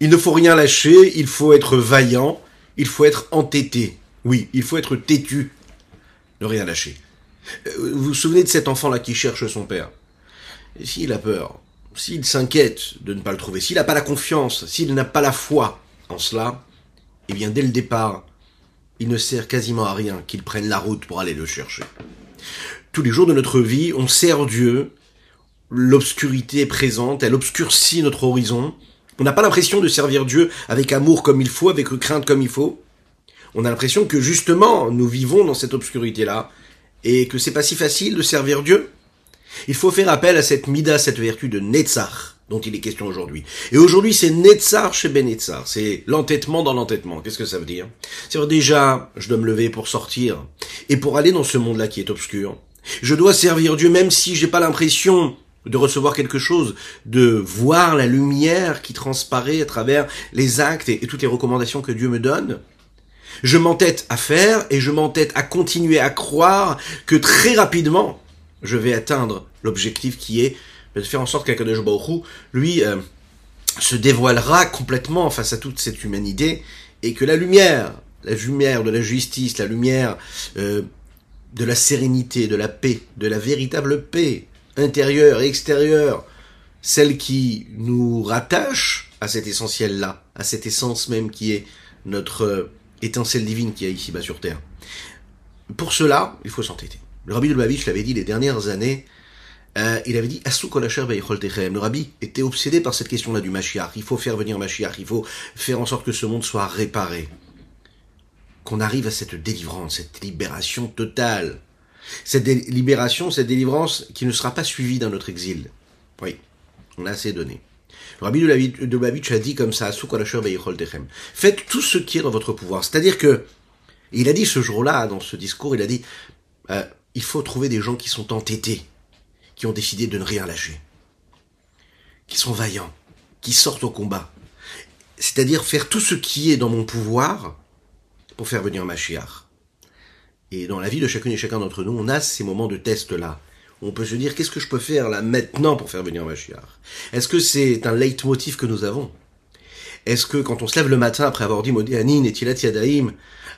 Il ne faut rien lâcher, il faut être vaillant, il faut être entêté. Oui, il faut être têtu. Ne rien lâcher. Euh, vous vous souvenez de cet enfant-là qui cherche son père? S'il a peur, s'il s'inquiète de ne pas le trouver, s'il n'a pas la confiance, s'il n'a pas la foi en cela, eh bien dès le départ, il ne sert quasiment à rien qu'il prenne la route pour aller le chercher. Tous les jours de notre vie, on sert Dieu, l'obscurité est présente, elle obscurcit notre horizon, on n'a pas l'impression de servir Dieu avec amour comme il faut, avec crainte comme il faut. On a l'impression que justement, nous vivons dans cette obscurité-là, et que c'est pas si facile de servir Dieu. Il faut faire appel à cette mida, cette vertu de Netzach, dont il est question aujourd'hui. Et aujourd'hui, c'est Netzar chez Benetzar. C'est l'entêtement dans l'entêtement. Qu'est-ce que ça veut dire? C'est-à-dire déjà, je dois me lever pour sortir et pour aller dans ce monde-là qui est obscur. Je dois servir Dieu même si j'ai pas l'impression de recevoir quelque chose, de voir la lumière qui transparaît à travers les actes et, toutes les recommandations que Dieu me donne. Je m'entête à faire et je m'entête à continuer à croire que très rapidement, je vais atteindre l'objectif qui est de faire en sorte qu'Akadosh Baruch lui, euh, se dévoilera complètement face à toute cette humanité, et que la lumière, la lumière de la justice, la lumière euh, de la sérénité, de la paix, de la véritable paix intérieure et extérieure, celle qui nous rattache à cet essentiel-là, à cette essence même qui est notre euh, étincelle divine qui est ici-bas sur Terre. Pour cela, il faut s'entêter. Le rabbi de Babich l'avait dit les dernières années, euh, il avait dit Le rabbi était obsédé par cette question-là du Mashiach. Il faut faire venir Mashiach, il faut faire en sorte que ce monde soit réparé. Qu'on arrive à cette délivrance, cette libération totale. Cette libération, cette délivrance qui ne sera pas suivie d'un autre exil. Oui, on a assez donné. Le rabbi de Babich a dit comme ça Faites tout ce qui est dans votre pouvoir. C'est-à-dire que, il a dit ce jour-là, dans ce discours, il a dit euh, il faut trouver des gens qui sont entêtés qui ont décidé de ne rien lâcher, qui sont vaillants, qui sortent au combat. C'est-à-dire faire tout ce qui est dans mon pouvoir pour faire venir Mashiach. Et dans la vie de chacune et chacun d'entre nous, on a ces moments de test-là. On peut se dire, qu'est-ce que je peux faire là maintenant pour faire venir Mashiach Est-ce que c'est un leitmotiv que nous avons? Est-ce que quand on se lève le matin après avoir dit Modianin et Tilat Yadaim,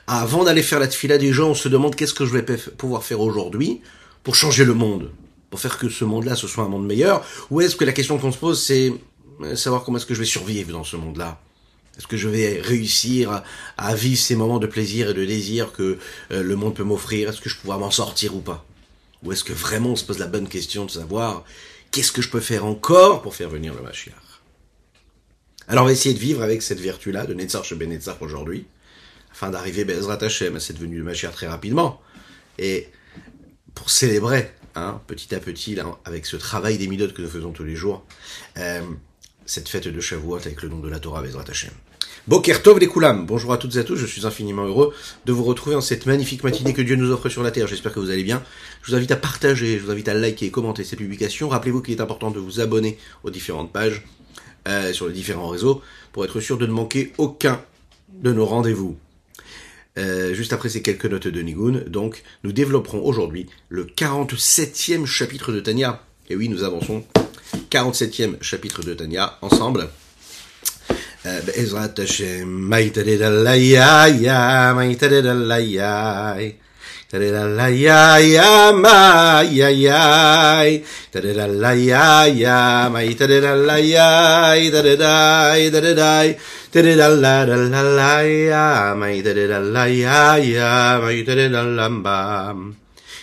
avant d'aller faire la tfila des gens, on se demande qu'est-ce que je vais pouvoir faire aujourd'hui pour changer le monde? Pour faire que ce monde-là ce soit un monde meilleur? Ou est-ce que la question qu'on se pose, c'est euh, savoir comment est-ce que je vais survivre dans ce monde-là? Est-ce que je vais réussir à, vivre ces moments de plaisir et de désir que euh, le monde peut m'offrir? Est-ce que je pourrai m'en sortir ou pas? Ou est-ce que vraiment on se pose la bonne question de savoir qu'est-ce que je peux faire encore pour faire venir le Mashiach? Alors on va essayer de vivre avec cette vertu-là de Netzar chez Benetzar aujourd'hui, afin d'arriver Bezrat Hashem à cette venue de Mashiach très rapidement. Et pour célébrer Hein, petit à petit, avec ce travail des midotes que nous faisons tous les jours, euh, cette fête de Shavuot avec le nom de la Torah Bezrat Hashem. Boker Tov les Koulam, bonjour à toutes et à tous, je suis infiniment heureux de vous retrouver en cette magnifique matinée que Dieu nous offre sur la terre, j'espère que vous allez bien. Je vous invite à partager, je vous invite à liker et commenter cette publication. Rappelez-vous qu'il est important de vous abonner aux différentes pages euh, sur les différents réseaux pour être sûr de ne manquer aucun de nos rendez-vous. Euh, juste après ces quelques notes de Nigun, donc nous développerons aujourd'hui le 47e chapitre de Tania. Et oui, nous avançons 47e chapitre de Tania ensemble. בעזרת השם, מי תדד עליי, מי תדד עליי, תדד עליי, מי, תדד עליי, מי תדד עליי, תדדי, תדדי, תדד עליי, מי תדד עליי, מי תדד עליי,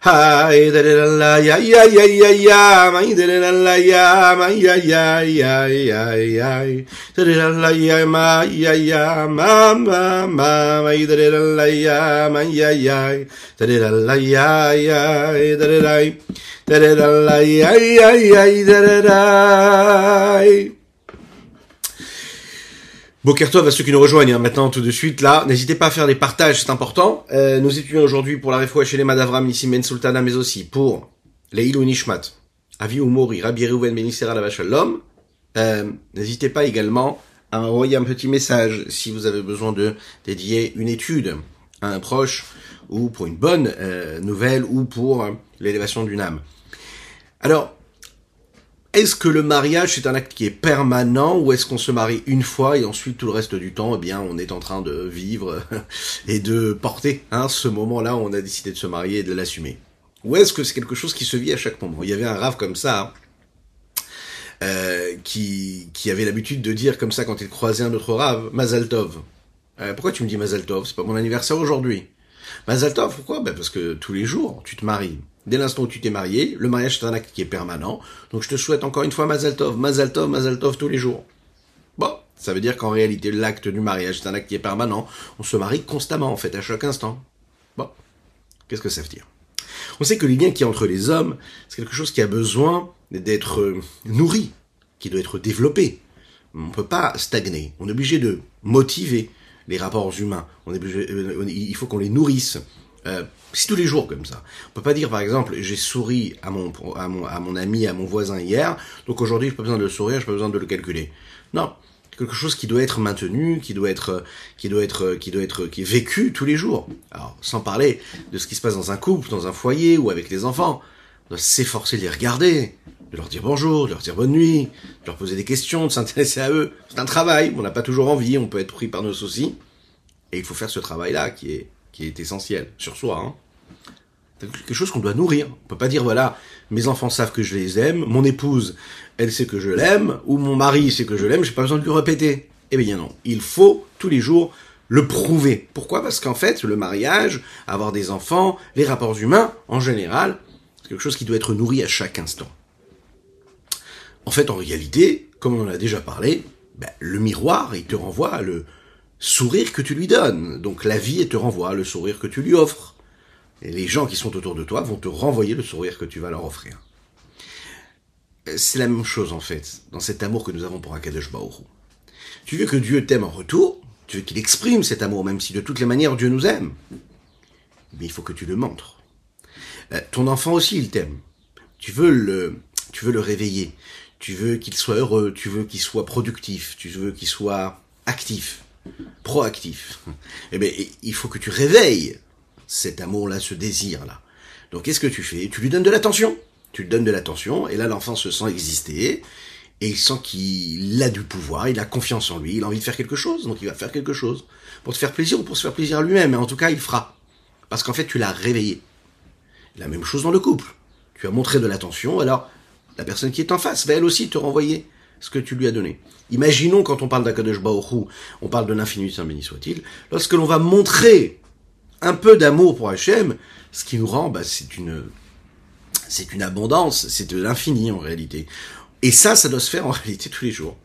Hi, da da la ya ya ya ya ya ma da da la ya ma ya ya ya ya ya da da la ya ma ya ya ma ma ma ma da da la ya ma ya ya da da la ya ya da da da da da la ya ya ya da da da Bokertov à ceux qui nous rejoignent hein, maintenant tout de suite là. N'hésitez pas à faire des partages, c'est important. Euh, nous étudions aujourd'hui pour la Refoua chez les Madavram Nissim Ben Sultana, mais aussi pour Leilou Nishmat, Avi Umori, Rabbi Reuven Ben la Shalom. Euh, N'hésitez pas également à envoyer un petit message si vous avez besoin de dédier une étude à un proche ou pour une bonne euh, nouvelle ou pour euh, l'élévation d'une âme. Alors, est-ce que le mariage c'est un acte qui est permanent ou est-ce qu'on se marie une fois et ensuite tout le reste du temps, eh bien, on est en train de vivre et de porter hein, ce moment-là où on a décidé de se marier et de l'assumer? Ou est-ce que c'est quelque chose qui se vit à chaque moment? Il y avait un rave comme ça. Hein, euh, qui, avait l'habitude de dire comme ça quand il croisait un autre rave, Mazaltov. Euh, pourquoi tu me dis Mazaltov? C'est pas mon anniversaire aujourd'hui. Mazaltov, pourquoi? Ben Parce que tous les jours, tu te maries. Dès l'instant où tu t'es marié, le mariage est un acte qui est permanent. Donc je te souhaite encore une fois Mazaltov, Mazaltov, Mazaltov tous les jours. Bon, ça veut dire qu'en réalité, l'acte du mariage est un acte qui est permanent. On se marie constamment, en fait, à chaque instant. Bon, qu'est-ce que ça veut dire? On sait que les liens qui entre les hommes, c'est quelque chose qui a besoin d'être euh, nourri, qui doit être développé. On ne peut pas stagner. On est obligé de motiver les rapports humains. Euh, il faut qu'on les nourrisse. Euh, c'est tous les jours comme ça. On peut pas dire par exemple j'ai souri à mon, à mon à mon ami, à mon voisin hier, donc aujourd'hui j'ai pas besoin de le sourire, j'ai pas besoin de le calculer. Non, quelque chose qui doit être maintenu, qui doit être qui doit être qui doit être qui est vécu tous les jours. Alors sans parler de ce qui se passe dans un couple, dans un foyer ou avec les enfants, on doit s'efforcer de les regarder, de leur dire bonjour, de leur dire bonne nuit, de leur poser des questions, de s'intéresser à eux. C'est un travail, on n'a pas toujours envie, on peut être pris par nos soucis, et il faut faire ce travail-là qui est qui est essentiel sur soi. Hein. C'est quelque chose qu'on doit nourrir. On peut pas dire voilà, mes enfants savent que je les aime, mon épouse, elle sait que je l'aime, ou mon mari sait que je l'aime, j'ai pas besoin de lui répéter. Eh bien non, il faut tous les jours le prouver. Pourquoi? Parce qu'en fait, le mariage, avoir des enfants, les rapports humains, en général, c'est quelque chose qui doit être nourri à chaque instant. En fait, en réalité, comme on en a déjà parlé, ben, le miroir, il te renvoie le, sourire que tu lui donnes. Donc la vie te renvoie le sourire que tu lui offres. Et les gens qui sont autour de toi vont te renvoyer le sourire que tu vas leur offrir. C'est la même chose en fait, dans cet amour que nous avons pour Akadosh Baoru. Tu veux que Dieu t'aime en retour, tu veux qu'il exprime cet amour, même si de toutes les manières Dieu nous aime. Mais il faut que tu le montres. Euh, ton enfant aussi, il t'aime. Tu veux le, tu veux le réveiller. Tu veux qu'il soit heureux. Tu veux qu'il soit productif. Tu veux qu'il soit actif proactif. Eh bien, il faut que tu réveilles cet amour-là, ce désir-là. Donc, qu'est-ce que tu fais? Tu lui donnes de l'attention. Tu lui donnes de l'attention, et là, l'enfant se sent exister, et il sent qu'il a du pouvoir, il a confiance en lui, il a envie de faire quelque chose, donc il va faire quelque chose. Pour te faire plaisir ou pour se faire plaisir lui-même, mais en tout cas, il fera. Parce qu'en fait, tu l'as réveillé. La même chose dans le couple. Tu as montré de l'attention, alors la personne qui est en face va elle aussi te renvoyer ce que tu lui as donné. Imaginons quand on parle d'Akadosh Baoru, on parle de l'infini Saint béni soit-il, lorsque l'on va montrer un peu d'amour pour Hachem, ce qui nous rend, bah, c'est une, c'est une abondance, c'est de l'infini en réalité. Et ça, ça doit se faire en réalité tous les jours.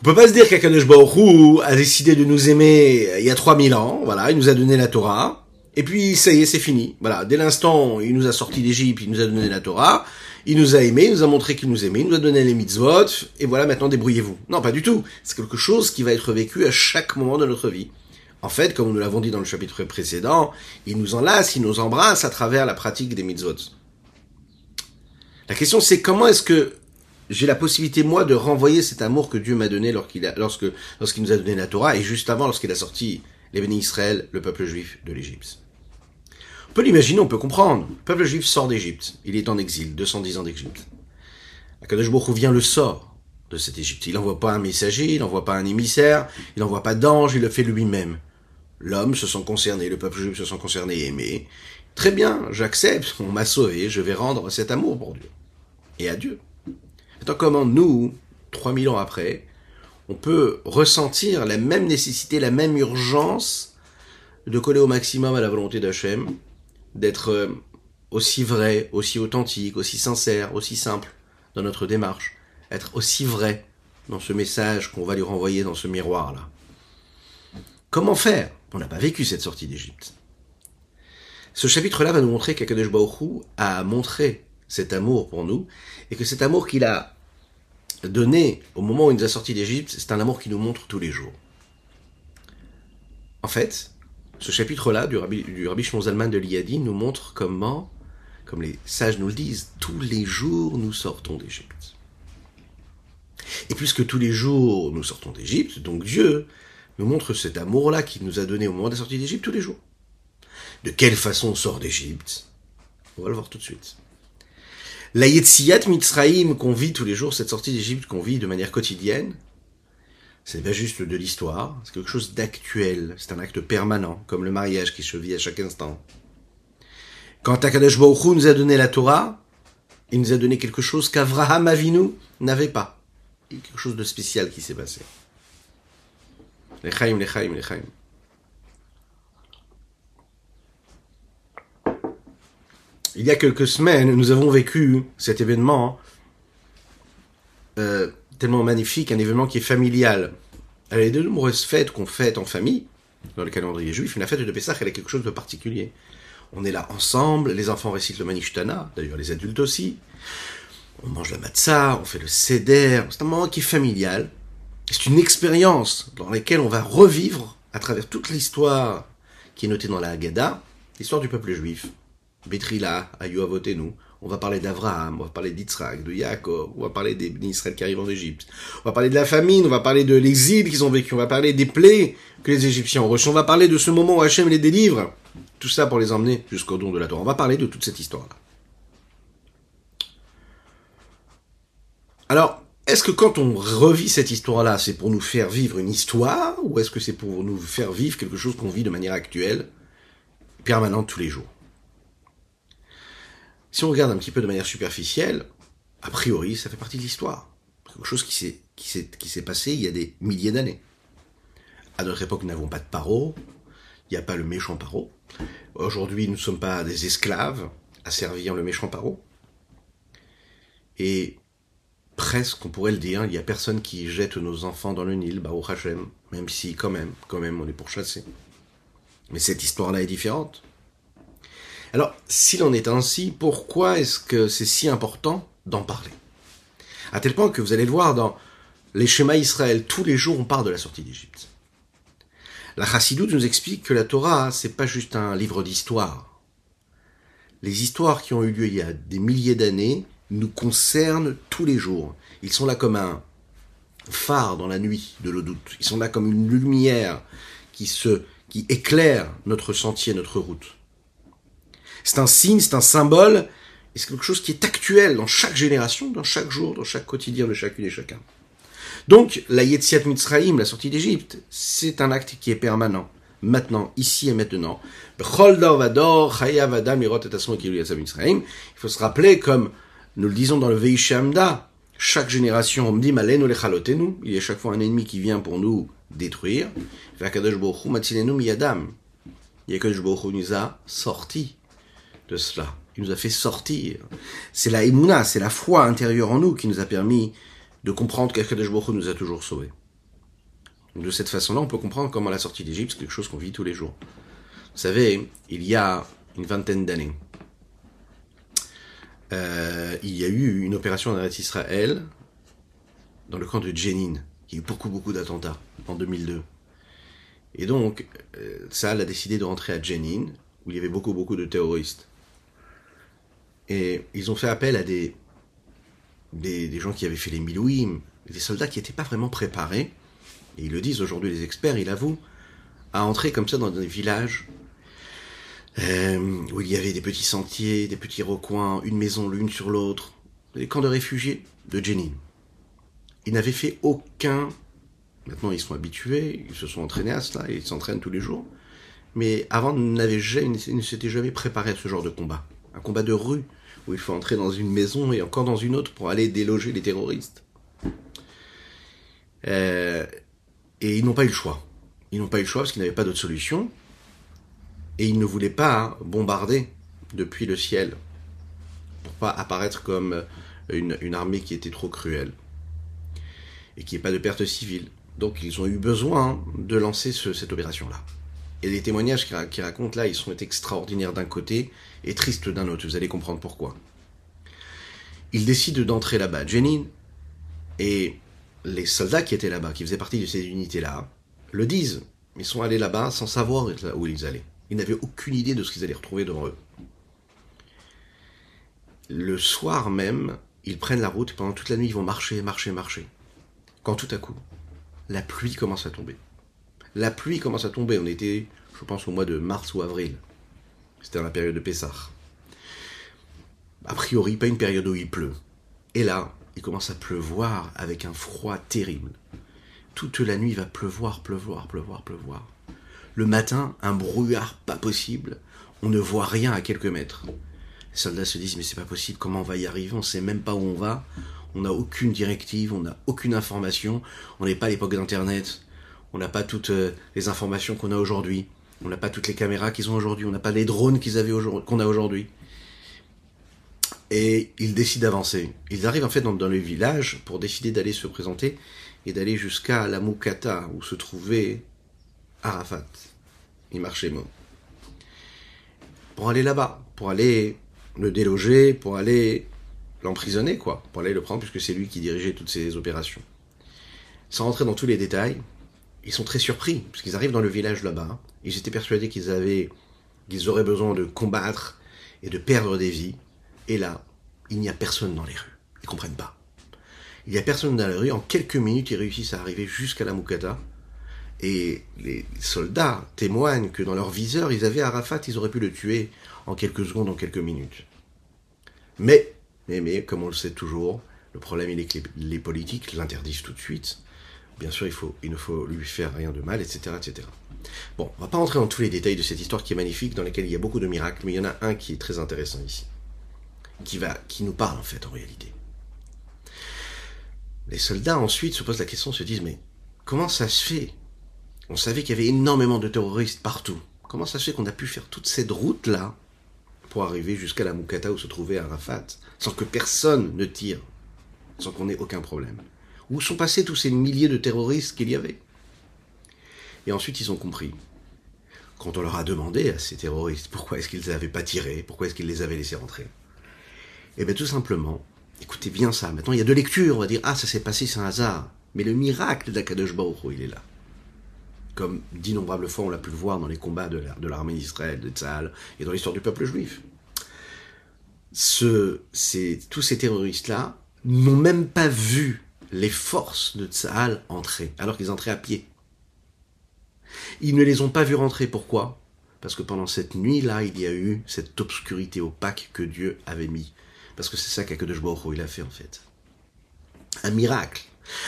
On peut pas se dire qu'Akadosh Baoru a décidé de nous aimer il y a 3000 ans, voilà, il nous a donné la Torah, et puis ça y est, c'est fini. Voilà, dès l'instant il nous a sorti d'Égypte, il nous a donné la Torah, il nous a aimés, il nous a montré qu'il nous aimait, il nous a donné les mitzvot, et voilà, maintenant débrouillez-vous. Non, pas du tout. C'est quelque chose qui va être vécu à chaque moment de notre vie. En fait, comme nous l'avons dit dans le chapitre précédent, il nous enlace, il nous embrasse à travers la pratique des mitzvot. La question c'est comment est-ce que j'ai la possibilité, moi, de renvoyer cet amour que Dieu m'a donné lorsqu'il nous a donné la Torah, et juste avant, lorsqu'il a sorti les bénis Israël, le peuple juif de l'Égypte. On peut l'imaginer, on peut comprendre. Le peuple juif sort d'Égypte. Il est en exil, 210 ans d'Égypte. Akadosh Baruch vient le sort de cette Égypte. Il n'envoie pas un messager, il n'envoie pas un émissaire, il n'envoie pas d'ange, il le fait lui-même. L'homme se sent concerné, le peuple juif se sent concerné et aimé. Très bien, j'accepte, on m'a sauvé, je vais rendre cet amour pour Dieu. Et à Dieu. Maintenant, comment nous, 3000 ans après, on peut ressentir la même nécessité, la même urgence de coller au maximum à la volonté d'Hachem, d'être euh, aussi vrai, aussi authentique, aussi sincère, aussi simple dans notre démarche, être aussi vrai dans ce message qu'on va lui renvoyer dans ce miroir-là. Comment faire? On n'a pas vécu cette sortie d'Égypte. Ce chapitre-là va nous montrer qu'Akadosh a montré cet amour pour nous, et que cet amour qu'il a donné au moment où il nous a sortis d'Égypte, c'est un amour qui nous montre tous les jours. En fait, ce chapitre-là du Rabbi, du Rabbi Zalman de l'Iyadi nous montre comment, comme les sages nous le disent, tous les jours nous sortons d'Égypte. Et puisque tous les jours nous sortons d'Égypte, donc Dieu nous montre cet amour-là qu'il nous a donné au moment de la sortie d'Égypte tous les jours. De quelle façon on sort d'Égypte? On va le voir tout de suite. La Yetziyat Mitzraïm qu'on vit tous les jours, cette sortie d'Égypte qu'on vit de manière quotidienne, c'est pas juste de l'histoire, c'est quelque chose d'actuel, c'est un acte permanent, comme le mariage qui se vit à chaque instant. Quand Akadosh Baruch nous a donné la Torah, il nous a donné quelque chose qu'Avraham Avinu n'avait pas. Il y a quelque chose de spécial qui s'est passé. Lechaim, lechaim, lechaim. Il y a quelques semaines, nous avons vécu cet événement euh, tellement magnifique, un événement qui est familial. Elle a de nombreuses fêtes qu'on fête en famille, dans le calendrier juif, la fête de Pessah, elle a quelque chose de particulier. On est là ensemble, les enfants récitent le Manishtana, d'ailleurs les adultes aussi. On mange la matzah, on fait le seder, c'est un moment qui est familial. C'est une expérience dans laquelle on va revivre, à travers toute l'histoire qui est notée dans la Haggadah, l'histoire du peuple juif. Betrila, nous. On va parler d'Abraham, on va parler d'Yitzhak, de Yaakov, on va parler des Israël qui arrivent en Égypte. On va parler de la famine, on va parler de l'exil qu'ils ont vécu, on va parler des plaies que les Égyptiens ont reçues, on va parler de ce moment où Hachem les délivre. Tout ça pour les emmener jusqu'au don de la Torah. On va parler de toute cette histoire-là. Alors, est-ce que quand on revit cette histoire-là, c'est pour nous faire vivre une histoire, ou est-ce que c'est pour nous faire vivre quelque chose qu'on vit de manière actuelle, permanente tous les jours? Si on regarde un petit peu de manière superficielle, a priori, ça fait partie de l'histoire. Quelque chose qui s'est, passé il y a des milliers d'années. À notre époque, nous n'avons pas de paro, il n'y a pas le méchant paro. Aujourd'hui, nous ne sommes pas des esclaves asservir le méchant paro. Et presque, on pourrait le dire, il n'y a personne qui jette nos enfants dans le Nil, Baruch Hashem, même si quand même, quand même, on est pourchassé. Mais cette histoire-là est différente. Alors, s'il en est ainsi, pourquoi est-ce que c'est si important d'en parler? À tel point que vous allez le voir dans les schémas Israël, tous les jours on parle de la sortie d'Égypte. La Chassidoute nous explique que la Torah, c'est pas juste un livre d'histoire. Les histoires qui ont eu lieu il y a des milliers d'années nous concernent tous les jours. Ils sont là comme un phare dans la nuit de l'eau doute. Ils sont là comme une lumière qui se, qui éclaire notre sentier, notre route. C'est un signe, c'est un symbole, et c'est quelque chose qui est actuel dans chaque génération, dans chaque jour, dans chaque quotidien de chacune et chacun. Donc, la Yetziat Mitzrayim, la sortie d'Égypte, c'est un acte qui est permanent. Maintenant, ici et maintenant. Il faut se rappeler, comme nous le disons dans le Veishamda, chaque génération, il y a chaque fois un ennemi qui vient pour nous détruire. Il y a que nous a de cela. Il nous a fait sortir. C'est la imuna, c'est la foi intérieure en nous qui nous a permis de comprendre qu'Akadosh Baruch nous a toujours sauvés. de cette façon-là, on peut comprendre comment la sortie d'Égypte, c'est quelque chose qu'on vit tous les jours. Vous savez, il y a une vingtaine d'années, euh, il y a eu une opération en Israël dans le camp de Jenin. Il y a eu beaucoup, beaucoup d'attentats en 2002. Et donc, euh, Saal a décidé de rentrer à Jenin, où il y avait beaucoup, beaucoup de terroristes. Et ils ont fait appel à des, gens qui avaient fait les milouim, des soldats qui n'étaient pas vraiment préparés. Et ils le disent aujourd'hui, les experts, ils avouent, à entrer comme ça dans des villages euh, où il y avait des petits sentiers, des petits recoins, une maison l'une sur l'autre, des camps de réfugiés de Jenin. Ils n'avaient fait aucun. Maintenant, ils sont habitués, ils se sont entraînés à cela, ils s'entraînent tous les jours. Mais avant, ils ne s'étaient jamais préparés à ce genre de combat. Un combat de rue, où il faut entrer dans une maison et encore dans une autre pour aller déloger les terroristes. Euh, et ils n'ont pas eu le choix. Ils n'ont pas eu le choix parce qu'ils n'avaient pas d'autre solution. Et ils ne voulaient pas bombarder depuis le ciel pour pas apparaître comme une, armée qui était trop cruelle et qui n'ait pas de pertes civiles. Donc ils ont eu besoin de lancer cette opération-là. Et les témoignages qui, racontent là, ils sont extraordinaires d'un côté et tristes d'un autre. Vous allez comprendre pourquoi. Ils décident d'entrer là-bas. Jenin, Et les soldats qui étaient là-bas, qui faisaient partie de ces unités-là, le disent. Ils sont allés là-bas sans savoir où ils allaient. Ils n'avaient aucune idée de ce qu'ils allaient retrouver devant eux. Le soir même, ils prennent la route et pendant toute la nuit, ils vont marcher, marcher, marcher. Quand tout à coup, la pluie commence à tomber. La pluie commence à tomber. On était, je pense, au mois de mars ou avril. C'était dans la période de Pessah. A priori, pas une période où il pleut. Et là, il commence à pleuvoir avec un froid terrible. Toute la nuit, il va pleuvoir, pleuvoir, pleuvoir, pleuvoir. Le matin, un brouillard pas possible. On ne voit rien à quelques mètres. Les soldats se disent mais c'est pas possible, comment on va y arriver? On sait même pas où on va. On n'a aucune directive, on n'a aucune information. On n'est pas à l'époque d'Internet. On n'a pas toutes euh, les informations qu'on a aujourd'hui. On n'a pas toutes les caméras qu'ils ont aujourd'hui. On n'a pas les drones qu'ils avaient qu'on a aujourd'hui. Et ils décident d'avancer. Ils arrivent en fait dans, le village pour décider d'aller se présenter et d'aller jusqu'à la Moukata où se trouvait Arafat. Il marchait mot. Pour aller là-bas, pour aller le déloger, pour aller l'emprisonner, quoi, pour aller le prendre, puisque c'est lui qui dirigeait toutes ces opérations. Sans rentrer dans tous les détails, ils sont très surpris, puisqu'ils arrivent dans le village là-bas, ils étaient persuadés qu'ils avaient, qu'ils auraient besoin de combattre et de perdre des vies, et là, il n'y a personne dans les rues. Ils comprennent pas. Il n'y a personne dans les rues. En quelques minutes, ils réussissent à arriver jusqu'à la Moukata. Et les soldats témoignent que dans leur viseur, ils avaient Arafat, ils auraient pu le tuer en quelques secondes, en quelques minutes. Mais, mais, mais, comme on le sait toujours, le problème il est que les, politiques l'interdisent tout de suite. Bien sûr, il, ne faut lui faire rien de mal, etc., etc. Bon, on va pas rentrer dans tous les détails de cette histoire qui est magnifique, dans laquelle il y a beaucoup de miracles, mais il y en a un qui est très intéressant ici qui, qui nous parle en fait en réalité. Les soldats ensuite se posent la question, se disent mais comment ça se fait? On savait qu'il y avait énormément de terroristes partout. Comment ça se fait qu'on a pu faire toute cette route-là pour arriver jusqu'à la Moukata où se trouvait Arafat, sans que personne ne tire, sans qu'on ait aucun problème? Où sont passés tous ces milliers de terroristes qu'il y avait Et ensuite ils ont compris. Quand on leur a demandé à ces terroristes pourquoi est-ce qu'ils n'avaient pas tiré, pourquoi est-ce qu'ils les avaient laissés rentrer, eh bien tout simplement, écoutez bien ça, maintenant il y a deux lectures, on va dire, ah ça s'est passé, c'est un hasard. Mais le miracle d'Akadosh Baruch il est là. Comme d'innombrables fois on l'a pu le voir dans les combats de l'armée d'Israël, de Tzahal, et dans l'histoire du peuple juif. Ce, tous ces terroristes-là n'ont même pas vu les forces de Tzahal entrer, alors qu'ils entraient à pied. Ils ne les ont pas vus rentrer, pourquoi? Parce que pendant cette nuit-là, il y a eu cette obscurité opaque que Dieu avait mis parce que c'est ça qu'Akadosh il a fait en fait. Un miracle.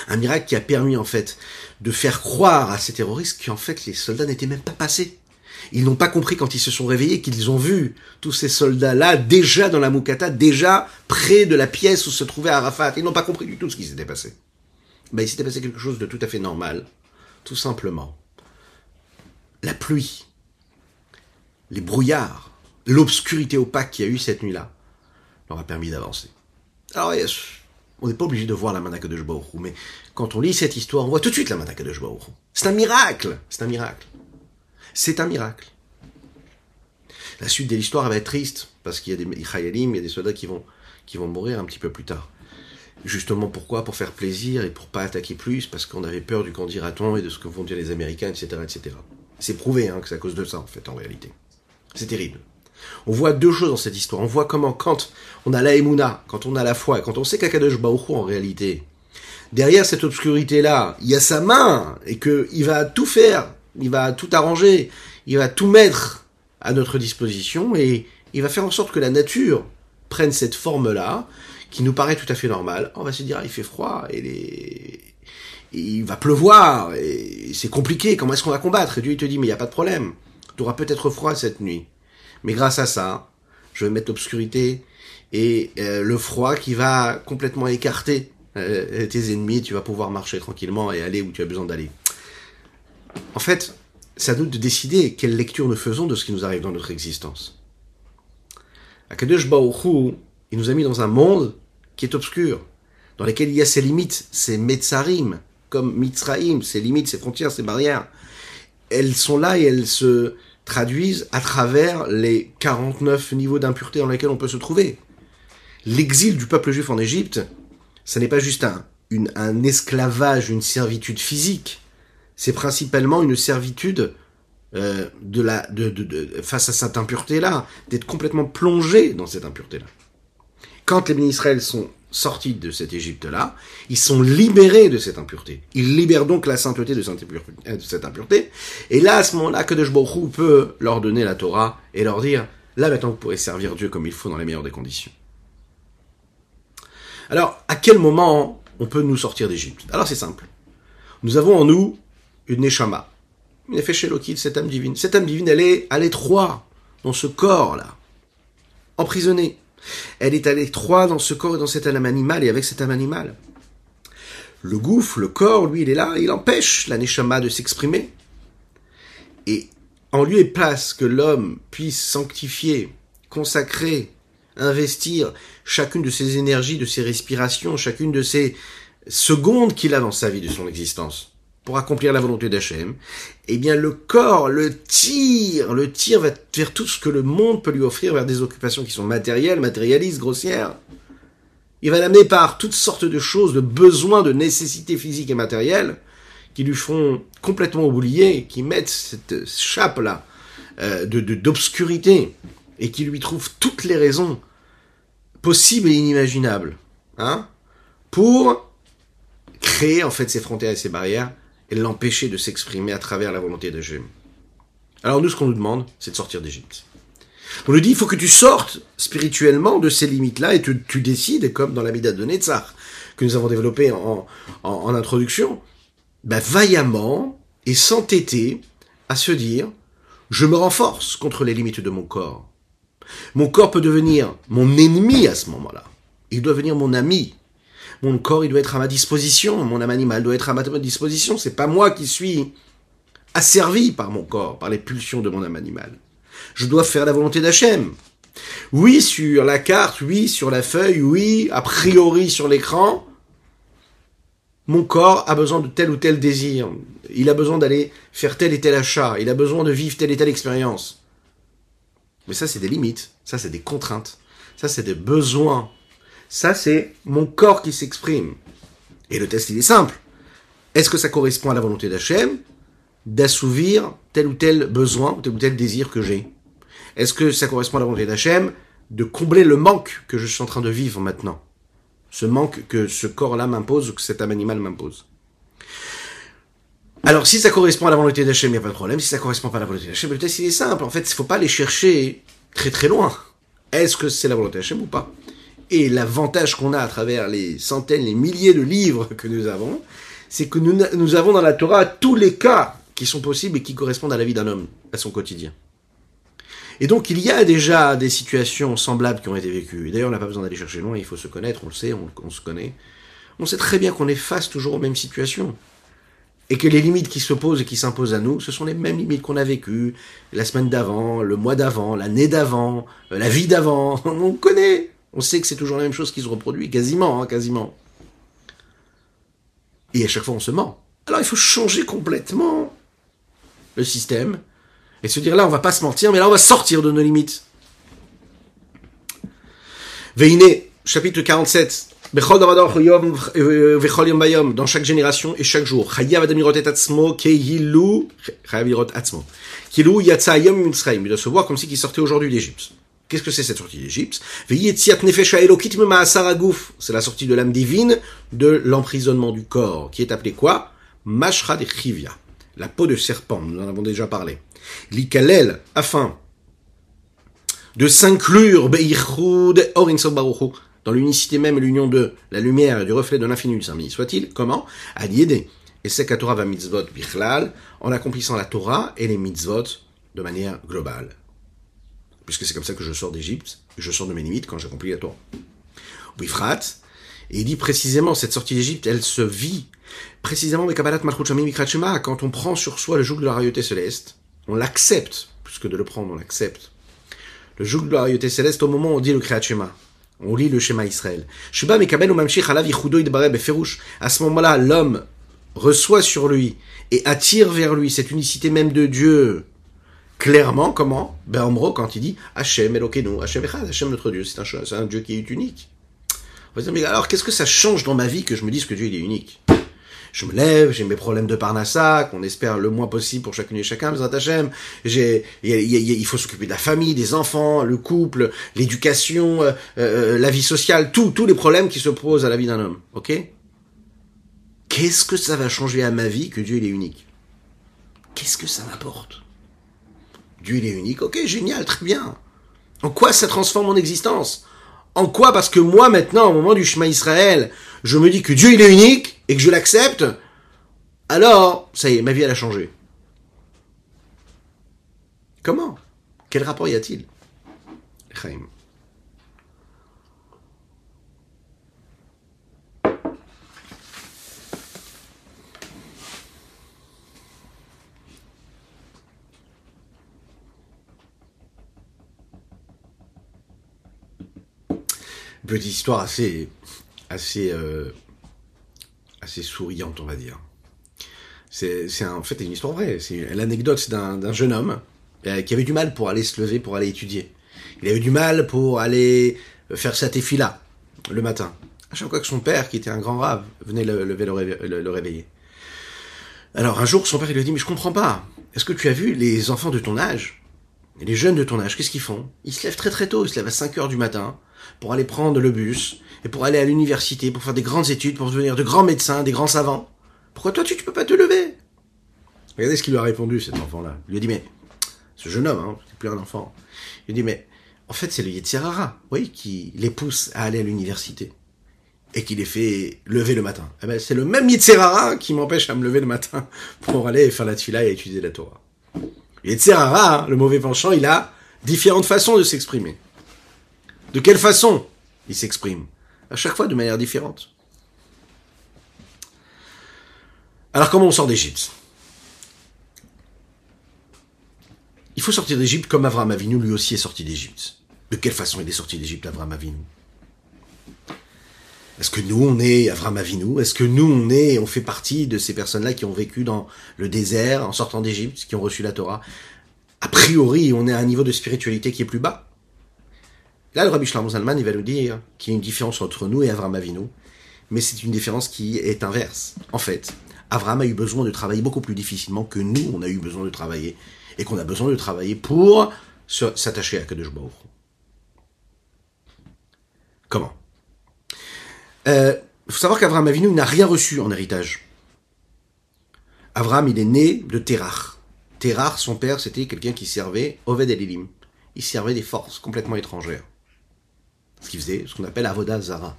Un miracle qui a permis en fait de faire croire à ces terroristes qu'en fait les soldats n'étaient même pas passés. Ils n'ont pas compris quand ils se sont réveillés qu'ils ont vu tous ces soldats-là déjà dans la Moukata, déjà près de la pièce où se trouvait Arafat. Ils n'ont pas compris du tout ce qui s'était passé. Ben, il s'était passé quelque chose de tout à fait normal. Tout simplement. La pluie, les brouillards, l'obscurité opaque qu'il y a eu cette nuit-là, leur a permis d'avancer. Alors, on n'est pas obligé de voir la manaka de Jbaourou, mais quand on lit cette histoire, on voit tout de suite la manaka de Jbaourou. C'est un miracle C'est un miracle. C'est un miracle. La suite de l'histoire va être triste, parce qu'il y a des Chayalim, il y a des soldats qui vont, qui vont mourir un petit peu plus tard. Justement pourquoi? Pour faire plaisir et pour pas attaquer plus, parce qu'on avait peur du camp dira-t-on et de ce que vont dire les Américains, etc. etc. C'est prouvé hein, que c'est à cause de ça, en fait, en réalité. C'est terrible. On voit deux choses dans cette histoire. On voit comment quand on a la émouna, quand on a la foi, quand on sait qu'Akadosh Baruch en réalité, derrière cette obscurité-là, il y a sa main, et qu'il va tout faire, il va tout arranger, il va tout mettre à notre disposition, et il va faire en sorte que la nature prenne cette forme-là, qui nous paraît tout à fait normale. On va se dire, ah, il fait froid, et, il va pleuvoir, et c'est compliqué, comment est-ce qu'on va combattre? Et Dieu il te dit, mais il n'y a pas de problème, tu auras peut-être froid cette nuit. Mais grâce à ça, je vais mettre l'obscurité et euh, le froid qui va complètement écarter euh, tes ennemis. Tu vas pouvoir marcher tranquillement et aller où tu as besoin d'aller. En fait, c'est à nous de décider quelle lecture nous faisons de ce qui nous arrive dans notre existence. Akadosh Baruch il nous a mis dans un monde qui est obscur, dans lequel il y a ses limites, ses metzarim, comme Mitzraim, ses limites, ses frontières, ses barrières. Elles sont là et elles se, traduisent à travers les 49 niveaux d'impureté dans lesquels on peut se trouver. L'exil du peuple juif en Égypte, ce n'est pas juste un esclavage, une servitude physique. C'est principalement une servitude euh, de la, de, de, de, face à cette impureté-là, d'être complètement plongé dans cette impureté-là. Quand les Israël sont sortis de cette Égypte-là, ils sont libérés de cette impureté. Ils libèrent donc la sainteté de cette impureté. Et là, à ce moment-là, Kadosh Baruch peut leur donner la Torah et leur dire, là maintenant vous pourrez servir Dieu comme il faut dans les meilleures des conditions. Alors, à quel moment on peut nous sortir d'Égypte? Alors c'est simple. Nous avons en nous une Neshama, une Nefesh cette âme divine. Cette âme divine, elle est à l'étroit dans ce corps-là, emprisonnée. Elle est à l'étroit dans ce corps et dans cette âme animale et avec cette âme animale. Le gouffre, le corps, lui, il est là, il empêche la Neshama de s'exprimer. Et en lieu et place que l'homme puisse sanctifier, consacrer, investir chacune de ses énergies, de ses respirations, chacune de ses secondes qu'il a dans sa vie, de son existence, pour accomplir la volonté d'Hachem, eh bien le corps le tire, le tire vers tout ce que le monde peut lui offrir, vers des occupations qui sont matérielles, matérialistes, grossières. Il va l'amener par toutes sortes de choses, de besoins, de nécessités physiques et matérielles, qui lui font complètement oublier, qui mettent cette chape-là euh, d'obscurité, et qui lui trouvent toutes les raisons possibles et inimaginables, hein, pour créer en fait ces frontières et ces barrières et l'empêcher de s'exprimer à travers la volonté de Dieu. Alors nous, ce qu'on nous demande, c'est de sortir d'Égypte. On nous dit, il faut que tu sortes spirituellement de ces limites-là et tu, tu, décides, comme dans la Mida de Netzach, que nous avons développé en, en, introduction, ben, vaillamment et s'entêter à se dire, je me renforce contre les limites de mon corps. Mon corps peut devenir mon ennemi à ce moment-là. Il doit devenir mon ami. Mon corps, il doit être à ma disposition. Mon âme animale doit être à ma disposition. C'est pas moi qui suis asservi par mon corps, par les pulsions de mon âme animale. Je dois faire la volonté d'Hachem. Oui, sur la carte, oui, sur la feuille, oui, a priori sur l'écran, mon corps a besoin de tel ou tel désir. Il a besoin d'aller faire tel et tel achat. Il a besoin de vivre telle et telle expérience. Mais ça, c'est des limites. Ça, c'est des contraintes. Ça, c'est des besoins. Ça, c'est mon corps qui s'exprime. Et le test, il est simple. Est-ce que ça correspond à la volonté d'Hachem d'assouvir tel ou tel besoin, tel ou tel désir que j'ai? Est-ce que ça correspond à la volonté d'Hachem de combler le manque que je suis en train de vivre maintenant? Ce manque que ce corps-là m'impose ou que cet âme animale m'impose? Alors, si ça correspond à la volonté d'Hachem, il n'y a pas de problème. Si ça correspond pas à la volonté d'Hachem, le test il est simple. En fait, il faut pas aller chercher très très loin. Est-ce que c'est la volonté d'Hachem ou pas? Et l'avantage qu'on a à travers les centaines, les milliers de livres que nous avons, c'est que nous, nous avons dans la Torah tous les cas qui sont possibles et qui correspondent à la vie d'un homme, à son quotidien. Et donc il y a déjà des situations semblables qui ont été vécues. Et d'ailleurs, on n'a pas besoin d'aller chercher loin, il faut se connaître, on le sait, on, on se connaît. On sait très bien qu'on est face toujours aux mêmes situations. Et que les limites qui se posent et qui s'imposent à nous, ce sont les mêmes limites qu'on a vécues la semaine d'avant, le mois d'avant, l'année d'avant, la vie d'avant. On connaît. On sait que c'est toujours la même chose qui se reproduit, quasiment, hein, quasiment. Et à chaque fois, on se ment. Alors, il faut changer complètement le système et se dire là, on va pas se mentir, mais là, on va sortir de nos limites. Veiné, chapitre 47. Dans chaque génération et chaque jour. Il doit se voir comme si il sortait aujourd'hui d'Égypte. Qu'est-ce que c'est cette sortie d'Égypte? C'est la sortie de l'âme divine de l'emprisonnement du corps, qui est appelé quoi? Mashra de Chivia, la peau de serpent, nous en avons déjà parlé. L'ikalel, afin de s'inclure dans l'unicité même et l'union de la lumière et du reflet de l'infini du Saint soit-il, comment? À l'aider. Et c'est Torah va mitzvot bichlal, en accomplissant la Torah et les mitzvot de manière globale puisque c'est comme ça que je sors d'Égypte, je sors de mes limites quand j'accomplis la Torah. Wifrat, et il dit précisément, cette sortie d'Égypte, elle se vit précisément quand on prend sur soi le joug de la royauté céleste, on l'accepte, puisque de le prendre, on l'accepte. Le joug de la royauté céleste au moment où on dit le Kriyat. On lit le schéma Israël. À ce moment-là, l'homme reçoit sur lui et attire vers lui cette unicité même de Dieu clairement comment Ben quand il dit Hachem Elokenu, Hachem Echad, Hachem notre Dieu, c'est un, un Dieu qui est unique. On va mais alors qu'est-ce que ça change dans ma vie que je me dise que Dieu il est unique? Je me lève, j'ai mes problèmes de parnassa, qu'on espère le moins possible pour chacune et chacun, mais Hachem. Il faut s'occuper de la famille, des enfants, le couple, l'éducation, euh, euh, la vie sociale, tout, tous les problèmes qui se posent à la vie d'un homme. Ok? Qu'est-ce que ça va changer à ma vie que Dieu il est unique? Qu'est-ce que ça m'apporte? Dieu il est unique, ok, génial, très bien. En quoi ça transforme mon existence? En quoi? Parce que moi maintenant, au moment du chemin Israël, je me dis que Dieu il est unique et que je l'accepte, alors, ça y est, ma vie elle a changé. Comment? Quel rapport y a-t-il? Petite histoire assez, assez, euh, assez souriante, on va dire. C'est, en fait une histoire vraie. C'est l'anecdote d'un, jeune homme euh, qui avait du mal pour aller se lever, pour aller étudier. Il avait du mal pour aller faire sa tefila le matin. À chaque fois que son père, qui était un grand rave, venait le, le, le, réveiller. Alors un jour, son père lui a dit, mais je comprends pas. Est-ce que tu as vu les enfants de ton âge, les jeunes de ton âge, qu'est-ce qu'ils font? Ils se lèvent très très tôt, ils se lèvent à 5 heures du matin, pour aller prendre le bus et pour aller à l'université, pour faire des grandes études, pour devenir de grands médecins, des grands savants. Pourquoi toi tu ne peux pas te lever? Regardez ce qu'il lui a répondu cet enfant-là. Il lui a dit mais ce jeune homme, hein, c'est plus un enfant. Il lui a dit mais en fait c'est le Yetzirara, oui, qui les pousse à aller à l'université et qui les fait lever le matin. Eh ben, c'est le même Yetzirara qui m'empêche à me lever le matin pour aller faire la tfila et étudier la Torah. Yetzirara, hein, le mauvais penchant, il a différentes façons de s'exprimer. De quelle façon? Il s'exprime À chaque fois de manière différente. Alors comment on sort d'Égypte? Il faut sortir d'Égypte comme Avram Avinu lui aussi est sorti d'Égypte. De quelle façon il est sorti d'Égypte, Avram Avinu? Est-ce que nous on est Avram Avinu? Est-ce que nous on est, on fait partie de ces personnes-là qui ont vécu dans le désert en sortant d'Égypte, qui ont reçu la Torah? A priori, on est à un niveau de spiritualité qui est plus bas. Là, le Rabbi Shlomo il va nous dire qu'il y a une différence entre nous et Avram Avinu, mais c'est une différence qui est inverse. En fait, Avram a eu besoin de travailler beaucoup plus difficilement que nous, on a eu besoin de travailler, et qu'on a besoin de travailler pour s'attacher à Kadosh. Comment? Il euh, faut savoir qu'Avram Avinu n'a rien reçu en héritage. Avram, il est né de Terach. Terach, son père, c'était quelqu'un qui servait Oved Elilim. Il servait des forces complètement étrangères ce qu'il faisait, ce qu'on appelle Avoda Zara.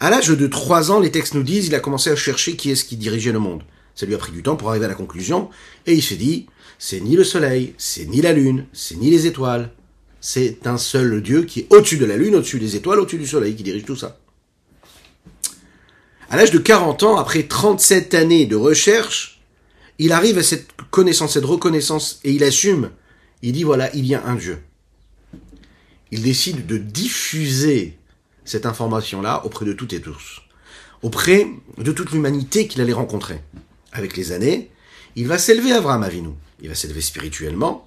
À l'âge de 3 ans, les textes nous disent, il a commencé à chercher qui est-ce qui dirigeait le monde. Ça lui a pris du temps pour arriver à la conclusion, et il s'est dit, c'est ni le soleil, c'est ni la lune, c'est ni les étoiles. C'est un seul Dieu qui est au-dessus de la lune, au-dessus des étoiles, au-dessus du soleil, qui dirige tout ça. À l'âge de 40 ans, après 37 années de recherche, il arrive à cette connaissance, cette reconnaissance, et il assume. Il dit, voilà, il y a un Dieu il décide de diffuser cette information-là auprès de toutes et tous, auprès de toute l'humanité qu'il allait rencontrer. Avec les années, il va s'élever Abraham Avinu, il va s'élever spirituellement,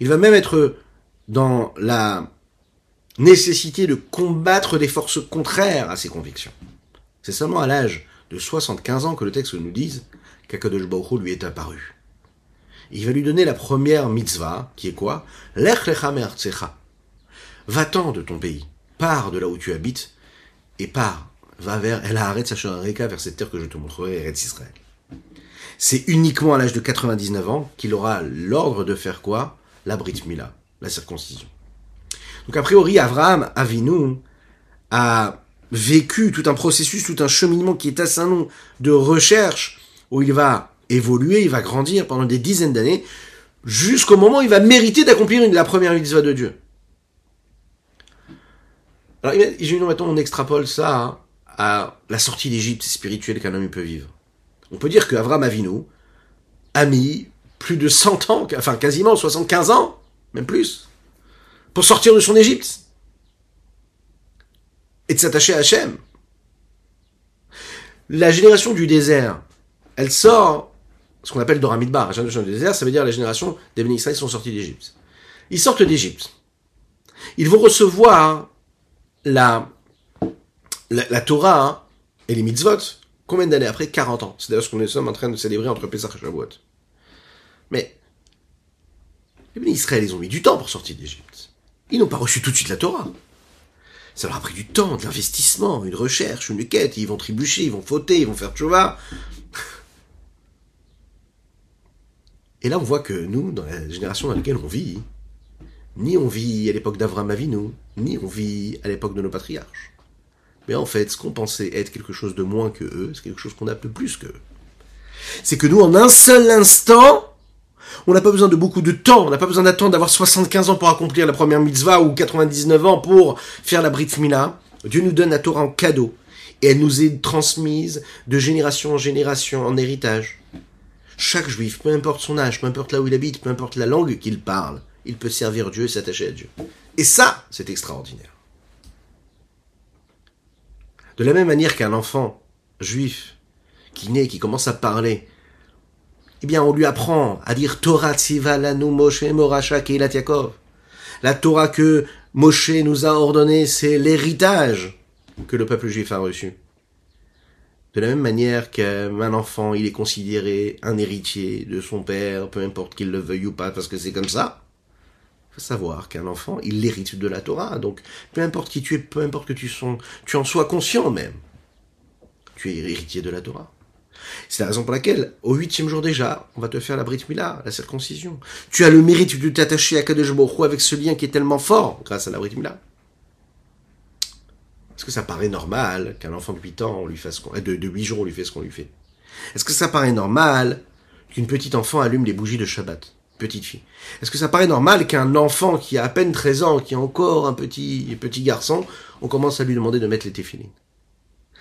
il va même être dans la nécessité de combattre des forces contraires à ses convictions. C'est seulement à l'âge de 75 ans que le texte nous dise qu'Akadosh Baruch lui est apparu. Il va lui donner la première mitzvah, qui est quoi? Lech lecha Va-t'en de ton pays, pars de là où tu habites, et pars, va vers El Haaretz Reka, vers cette terre que je te montrerai, Eretz Israël. C'est uniquement à l'âge de 99 ans qu'il aura l'ordre de faire quoi? La Brit Mila, la circoncision. Donc a priori, Abraham Avinu a vécu tout un processus, tout un cheminement qui est assez long de recherche, où il va évoluer, il va grandir pendant des dizaines d'années, jusqu'au moment où il va mériter d'accomplir la première mitzvah de Dieu. Alors, imaginons maintenant, on extrapole ça à la sortie d'Égypte spirituelle qu'un homme peut vivre. On peut dire qu'Avram Avinu a mis plus de 100 ans, enfin quasiment 75 ans, même plus, pour sortir de son Égypte et de s'attacher à Hachem. La génération du désert, elle sort ce qu'on appelle Doramidbar. La génération du désert, ça veut dire la génération des bénéficiaires qui sont sortis d'Égypte. Ils sortent d'Égypte. Ils vont recevoir la la, Torah hein, et les mitzvot, combien d'années après? 40 ans. C'est d'ailleurs ce qu'on est en train de célébrer entre Pesach et Shavuot. Mais les Israël, ils ont mis du temps pour sortir d'Égypte. Ils n'ont pas reçu tout de suite la Torah. Ça leur a pris du temps, de l'investissement, une recherche, une quête. Ils vont trébucher, ils vont fauter, ils vont faire tchouva. Et là, on voit que nous, dans la génération dans laquelle on vit, ni on vit à l'époque d'Avram Avinu, ni on vit à l'époque de nos patriarches. Mais en fait, ce qu'on pensait être quelque chose de moins que eux, c'est quelque chose qu'on a peu plus que eux. C'est que nous, en un seul instant, on n'a pas besoin de beaucoup de temps, on n'a pas besoin d'attendre d'avoir 75 ans pour accomplir la première mitzvah ou 99 ans pour faire la brit mila. Dieu nous donne la Torah en cadeau et elle nous est transmise de génération en génération en héritage. Chaque juif, peu importe son âge, peu importe là où il habite, peu importe la langue qu'il parle, il peut servir Dieu et s'attacher à Dieu. Et ça, c'est extraordinaire. De la même manière qu'un enfant juif qui naît, qui commence à parler, eh bien, on lui apprend à dire Torah tziva lanu Moshe morasha keilat Yaakov. La Torah que Moshe nous a ordonnée, c'est l'héritage que le peuple juif a reçu. De la même manière qu'un enfant, il est considéré un héritier de son père, peu importe qu'il le veuille ou pas, parce que c'est comme ça. Faut savoir qu'un enfant, il hérite de la Torah. Donc, peu importe qui tu es, peu importe que tu, son, tu en sois conscient même, tu es héritier de la Torah. C'est la raison pour laquelle, au huitième jour déjà, on va te faire la Brit Mila, la circoncision. Tu as le mérite de t'attacher à Kadesh Baruch avec ce lien qui est tellement fort grâce à la Brit Mila. Est-ce que ça paraît normal qu'un enfant de 8 ans, on lui fasse de, de 8 jours, on lui fait ce qu'on lui fait? Est-ce que ça paraît normal qu'une petite enfant allume des bougies de Shabbat? Petite fille. Est-ce que ça paraît normal qu'un enfant qui a à peine 13 ans, qui est encore un petit, petit garçon, on commence à lui demander de mettre les téfilines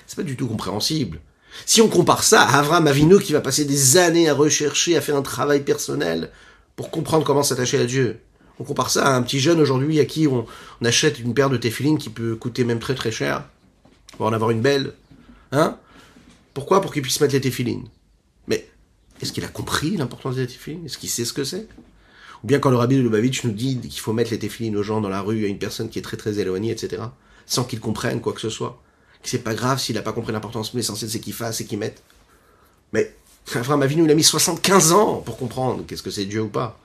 C'est pas du tout compréhensible. Si on compare ça à Avram Avinu qui va passer des années à rechercher, à faire un travail personnel pour comprendre comment s'attacher à Dieu. On compare ça à un petit jeune aujourd'hui à qui on, achète une paire de téfilines qui peut coûter même très très cher. pour en avoir une belle. Hein? Pourquoi? Pour qu'il puisse mettre les téfilines. Est-ce qu'il a compris l'importance des téfilines? Est-ce qu'il sait ce que c'est? Ou bien quand le rabbi de Lubavitch nous dit qu'il faut mettre les téfilines aux gens dans la rue, à une personne qui est très très éloignée, etc., sans qu'ils comprennent quoi que ce soit c'est pas grave s'il a pas compris l'importance, mais l'essentiel c'est qu'il fasse et qu'il mette. Mais Abraham Avinu, il a mis 75 ans pour comprendre qu'est-ce que c'est Dieu ou pas.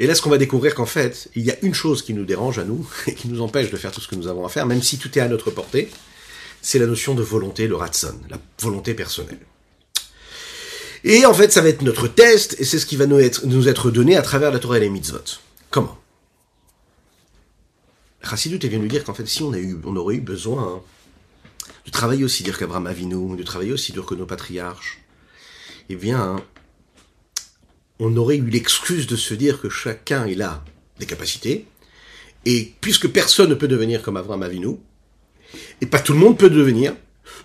Et là, ce qu'on va découvrir qu'en fait, il y a une chose qui nous dérange à nous et qui nous empêche de faire tout ce que nous avons à faire, même si tout est à notre portée, c'est la notion de volonté, le ratson, la volonté personnelle. Et en fait, ça va être notre test, et c'est ce qui va nous être, donné à travers la Torah et les mitzvot. Comment? Chassidut vient nous dire qu'en fait, si on, a eu, on aurait eu besoin de travailler aussi dur qu'Abraham Avinu, de travailler aussi dur que nos patriarches, eh bien, on aurait eu l'excuse de se dire que chacun, il a des capacités, et puisque personne ne peut devenir comme Abraham Avinu, et pas tout le monde peut devenir.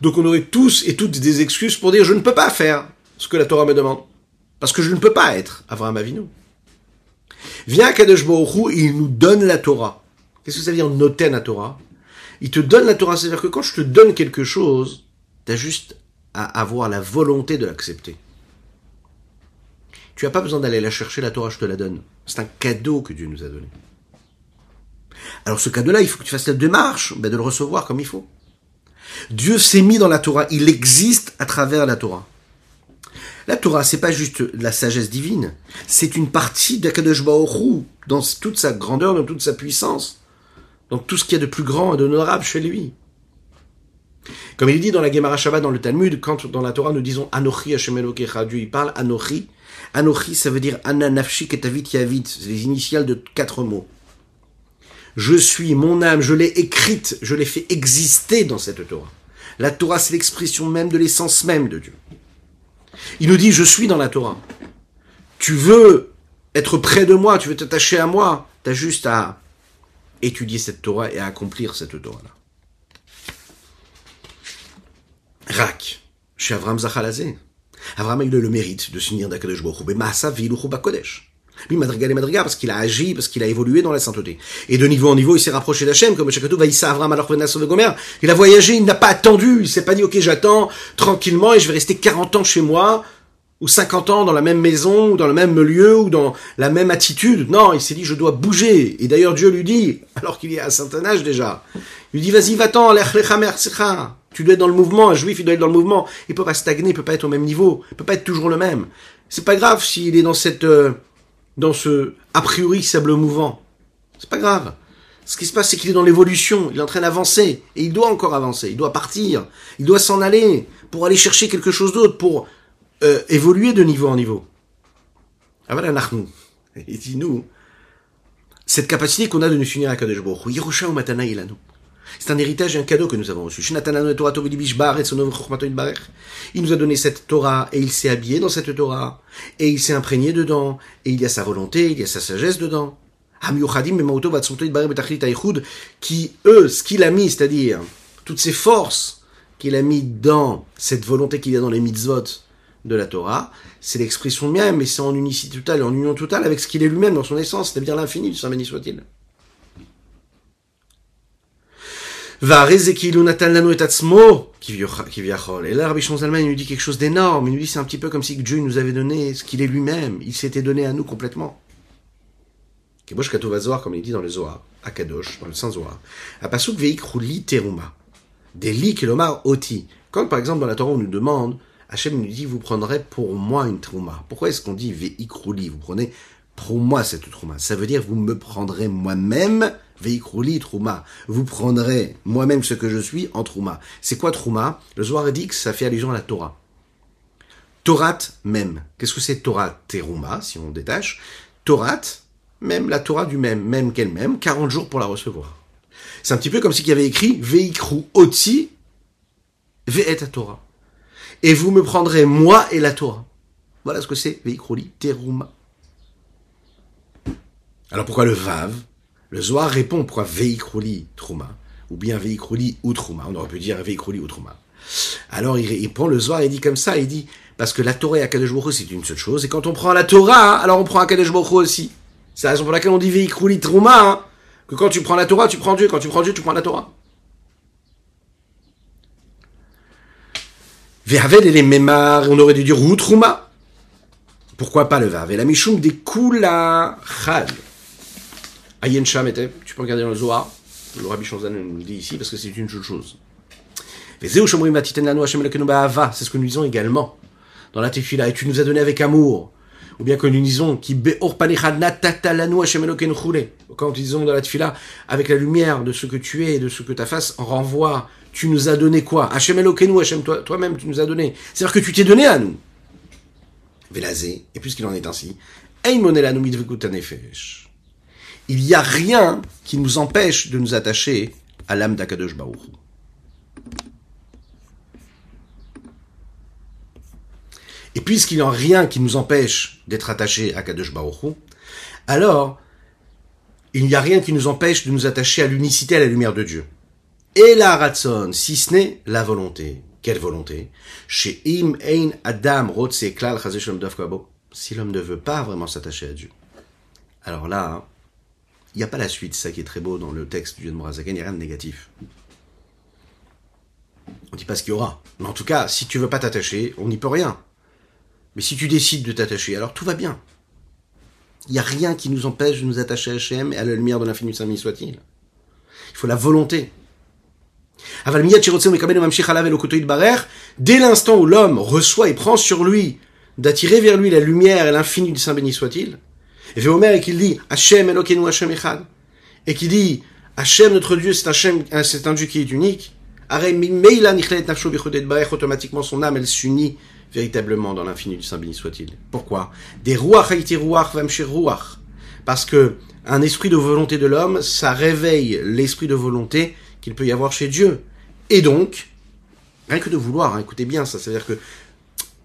Donc on aurait tous et toutes des excuses pour dire je ne peux pas faire ce que la Torah me demande. Parce que je ne peux pas être Avraham Avinu. Viens à Kadesh Baruch il nous donne la Torah. Qu'est-ce que ça veut dire noter la Torah? Il te donne la Torah, c'est-à-dire que quand je te donne quelque chose, tu as juste à avoir la volonté de l'accepter. Tu n'as pas besoin d'aller la chercher, la Torah, je te la donne. C'est un cadeau que Dieu nous a donné. Alors ce cadeau-là, il faut que tu fasses la démarche ben, de le recevoir comme il faut. Dieu s'est mis dans la Torah, il existe à travers la Torah. La Torah, c'est pas juste la sagesse divine, c'est une partie d'Akadosh Baruch dans toute sa grandeur, dans toute sa puissance, dans tout ce qu'il y a de plus grand et d'honorable chez lui. Comme il dit dans la Gemara Shabbat, dans le Talmud, quand dans la Torah nous disons Anochi Hashem Dieu il parle Anochi. Anochi, ça veut dire Ananafshi Ketavit Yavit, c'est les initiales de quatre mots. Je suis mon âme, je l'ai écrite, je l'ai fait exister dans cette Torah. La Torah, c'est l'expression même de l'essence même de Dieu. Il nous dit, je suis dans la Torah. Tu veux être près de moi, tu veux t'attacher à moi, tu as juste à étudier cette Torah et à accomplir cette Torah-là. Rak, chez Avram Zachalazé. Avram a eu le mérite de s'unir d'Akadosh Baruch Hu, Kodesh. Lui, madrigal et madrigal, parce qu'il a agi, parce qu'il a évolué dans la sainteté. Et de niveau en niveau, il s'est rapproché d'Hachem, comme Chakatou va Avram alors de Gomer. Il a voyagé, il n'a pas attendu, il s'est pas dit, ok, j'attends tranquillement et je vais rester 40 ans chez moi, ou 50 ans dans la même maison, ou dans le même lieu, ou dans la même attitude. Non, il s'est dit, je dois bouger. Et d'ailleurs, Dieu lui dit, alors qu'il est à un certain âge déjà, il lui dit, vas-y, va-t'en, tu dois être dans le mouvement, un juif, il doit être dans le mouvement. Il peut pas stagner, il peut pas être au même niveau, il peut pas être toujours le même. C'est pas grave s'il est dans cette, euh, dans ce, a priori, sable mouvant. C'est pas grave. Ce qui se passe, c'est qu'il est dans l'évolution, il est en train d'avancer, et il doit encore avancer, il doit partir, il doit s'en aller, pour aller chercher quelque chose d'autre, pour euh, évoluer de niveau en niveau. Ah voilà, nous. Et dit nous, cette capacité qu'on a de nous unir à Kadesh Baruch Yerusha ou Matana nous. C'est un héritage et un cadeau que nous avons reçu. Il nous a donné cette Torah et il s'est habillé dans cette Torah et il s'est imprégné dedans et il y a sa volonté, il y a sa sagesse dedans. Qui, eux, ce qu'il a mis, c'est-à-dire toutes ces forces qu'il a mis dans cette volonté qu'il y a dans les mitzvot de la Torah, c'est l'expression même, mais c'est en unicité totale, en union totale avec ce qu'il est lui-même dans son essence, c'est-à-dire l'infini du Saint béni soit-il. Et là, Rabbi Zalman, il nous dit quelque chose d'énorme. Il nous dit c'est un petit peu comme si Dieu nous avait donné ce qu'il est lui-même. Il s'était donné à nous complètement. Kebosh Zohar, comme il dit dans le Zohar, à Kadosh, dans le Saint Zohar. Apasuk veikrouli teruma. Des li kelomar oti. Quand, par exemple, dans la Torah, on nous demande, Hachem nous dit, vous prendrez pour moi une trouma. Pourquoi est-ce qu'on dit veikrouli? Vous prenez pour moi cette trouma. Ça veut dire, vous me prendrez moi-même Veikrouli Trouma. Vous prendrez moi-même ce que je suis en Trouma. C'est quoi Trouma? Le Zohar dit que ça fait allusion à la Torah. Torat même. Qu'est-ce que c'est Torah Teruma, si on détache? Torat, même la Torah du même, même qu'elle-même, 40 jours pour la recevoir. C'est un petit peu comme s'il y avait écrit Veikrou Otsi Ve'et Torah. Et vous me prendrez moi et la Torah. Voilà ce que c'est Veikrouli Teruma. Alors pourquoi le Vav? Le Zohar répond pourquoi Veikroli Trouma, ou bien Veikroli ou Trouma. On aurait pu dire Veikroli ou Trouma. Alors il, prend le Zohar et dit comme ça, il dit, parce que la Torah et Akadosh c'est une seule chose, et quand on prend la Torah, alors on prend Akadosh aussi. C'est la raison pour laquelle on dit Veikroli Trouma, hein, que quand tu prends la Torah, tu prends Dieu, quand tu prends Dieu, tu prends la Torah. Vervel et les Memar, on aurait dû dire ou Trouma. Pourquoi pas le Vervel La Mishum des. Ayen Sham était, tu peux regarder dans le Zohar, le Rabbi Shonzan nous dit ici, parce que c'est une seule chose. C'est ce que nous disons également dans la Tefila, et tu nous as donné avec amour. Ou bien que nous disons, qui quand nous disons dans la Tefila, avec la lumière de ce que tu es et de ce que ta face en renvoie, tu nous as donné quoi? Hashem Elokenu, Hashem toi-même, tu nous as donné. C'est-à-dire que tu t'es donné à nous. Velazé, et puisqu'il en est ainsi, Ein monelanu nefesh il n'y a rien qui nous empêche de nous attacher à l'âme d'Akadosh Baruch. Et puisqu'il n'y a rien qui nous empêche d'être attachés à Kadosh Baruch alors il n'y a rien qui nous empêche de nous attacher à l'unicité, à la lumière de Dieu. Et la ratson, si ce n'est la volonté. Quelle volonté? Chez ein adam Si l'homme ne veut pas vraiment s'attacher à Dieu. Alors là, hein, il n'y a pas la suite, ça qui est très beau dans le texte du Morazaken, il n'y a rien de négatif. On ne dit pas ce qu'il y aura. Mais en tout cas, si tu veux pas t'attacher, on n'y peut rien. Mais si tu décides de t'attacher, alors tout va bien. Il n'y a rien qui nous empêche de nous attacher à Hachem et à la lumière de l'infini Saint soit-il. Il faut la volonté. Dès l'instant où l'homme reçoit et prend sur lui d'attirer vers lui la lumière et l'infini du Saint béni soit-il, et Omer et qu'il dit Hachem Elokeinu Hachem Echad, et qui dit Hachem notre Dieu c'est Hachem, c'est un Dieu qui est unique, automatiquement son âme elle s'unit véritablement dans l'infini du Saint béni soit-il. Pourquoi? Des. Parce que un esprit de volonté de l'homme, ça réveille l'esprit de volonté qu'il peut y avoir chez Dieu. Et donc, rien que de vouloir, hein, écoutez bien ça, c'est-à-dire que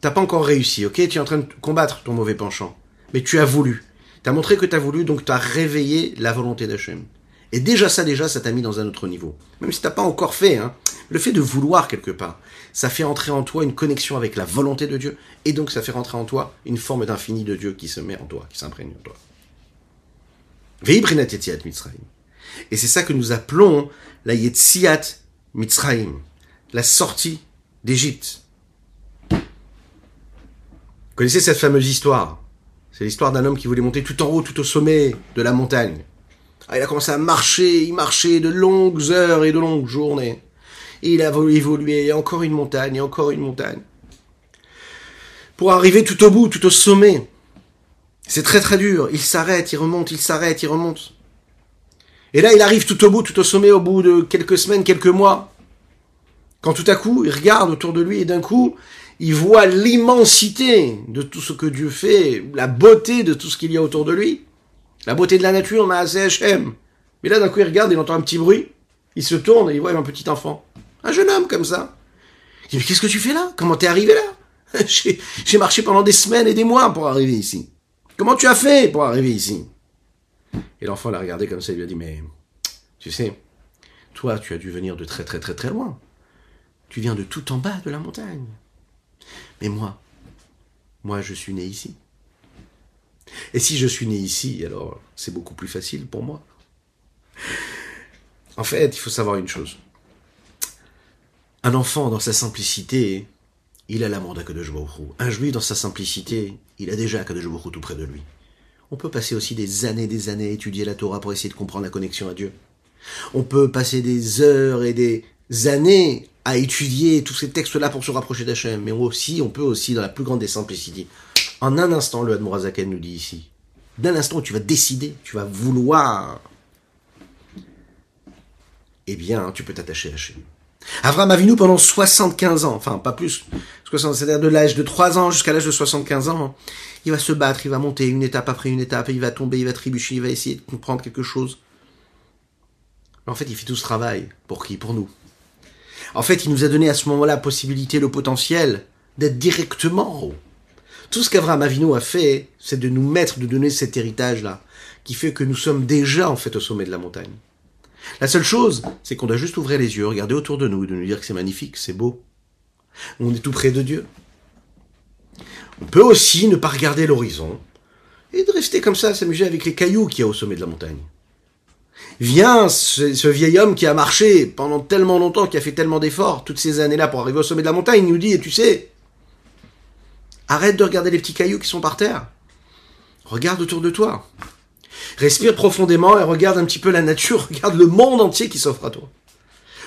t'as pas encore réussi, ok? Tu es en train de combattre ton mauvais penchant, mais tu as voulu. T'as montré que t'as voulu, donc t'as réveillé la volonté d'Hachem. Et déjà ça, déjà, ça t'a mis dans un autre niveau. Même si t'as pas encore fait, hein. Le fait de vouloir quelque part, ça fait entrer en toi une connexion avec la volonté de Dieu, et donc ça fait rentrer en toi une forme d'infini de Dieu qui se met en toi, qui s'imprègne en toi. Et c'est ça que nous appelons la Yetziat Mitzrayim, la sortie d'Égypte. Connaissez cette fameuse histoire? C'est l'histoire d'un homme qui voulait monter tout en haut, tout au sommet de la montagne. Ah, il a commencé à marcher, il marchait de longues heures et de longues journées. Et il a évolué, encore une montagne, et encore une montagne. Pour arriver tout au bout, tout au sommet. C'est très très dur. Il s'arrête, il remonte, il s'arrête, il remonte. Et là, il arrive tout au bout, tout au sommet, au bout de quelques semaines, quelques mois. Quand tout à coup, il regarde autour de lui et d'un coup, il voit l'immensité de tout ce que Dieu fait, la beauté de tout ce qu'il y a autour de lui, la beauté de la nature, Mais là, d'un coup, il regarde, il entend un petit bruit, il se tourne et il voit un petit enfant. Un jeune homme comme ça. Il dit, mais qu'est-ce que tu fais là? Comment t'es arrivé là? J'ai marché pendant des semaines et des mois pour arriver ici. Comment tu as fait pour arriver ici? Et l'enfant l'a regardé comme ça, il lui a dit, mais tu sais, toi, tu as dû venir de très très très très loin. Tu viens de tout en bas de la montagne. Mais moi, moi, je suis né ici. Et si je suis né ici, alors c'est beaucoup plus facile pour moi. En fait, il faut savoir une chose. Un enfant, dans sa simplicité, il a l'amour d'Akadosh Un juif, dans sa simplicité, il a déjà Akadosh tout près de lui. On peut passer aussi des années des années à étudier la Torah pour essayer de comprendre la connexion à Dieu. On peut passer des heures et des années à étudier tous ces textes-là pour se rapprocher d'Hachem. Mais aussi, on peut aussi, dans la plus grande des simplicités, en un instant, le Admorazaken nous dit ici, d'un instant tu vas décider, tu vas vouloir, eh bien, tu peux t'attacher à Hachem. Avram Avinu pendant 75 ans, enfin pas plus, c'est-à-dire de l'âge de 3 ans jusqu'à l'âge de 75 ans, il va se battre, il va monter une étape après une étape, il va tomber, il va trébucher, il va essayer de comprendre quelque chose. en fait, il fait tout ce travail. Pour qui? Pour nous. En fait, il nous a donné à ce moment-là la possibilité, le potentiel d'être directement en haut. Tout ce qu'Avraham Avinu a fait, c'est de nous mettre, de donner cet héritage-là, qui fait que nous sommes déjà en fait au sommet de la montagne. La seule chose, c'est qu'on doit juste ouvrir les yeux, regarder autour de nous et de nous dire que c'est magnifique, c'est beau. On est tout près de Dieu. On peut aussi ne pas regarder l'horizon et de rester comme ça, à s'amuser avec les cailloux qu'il y a au sommet de la montagne. Viens, ce, vieil homme qui a marché pendant tellement longtemps, qui a fait tellement d'efforts toutes ces années-là pour arriver au sommet de la montagne, il nous dit, et tu sais, arrête de regarder les petits cailloux qui sont par terre. Regarde autour de toi. Respire profondément et regarde un petit peu la nature, regarde le monde entier qui s'offre à toi.